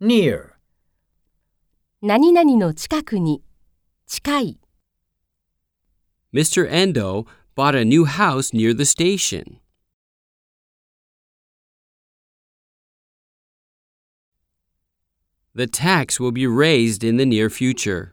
near, 何々の近くに、近い。Mr. Endo bought a new house near the station. The tax will be raised in the near future.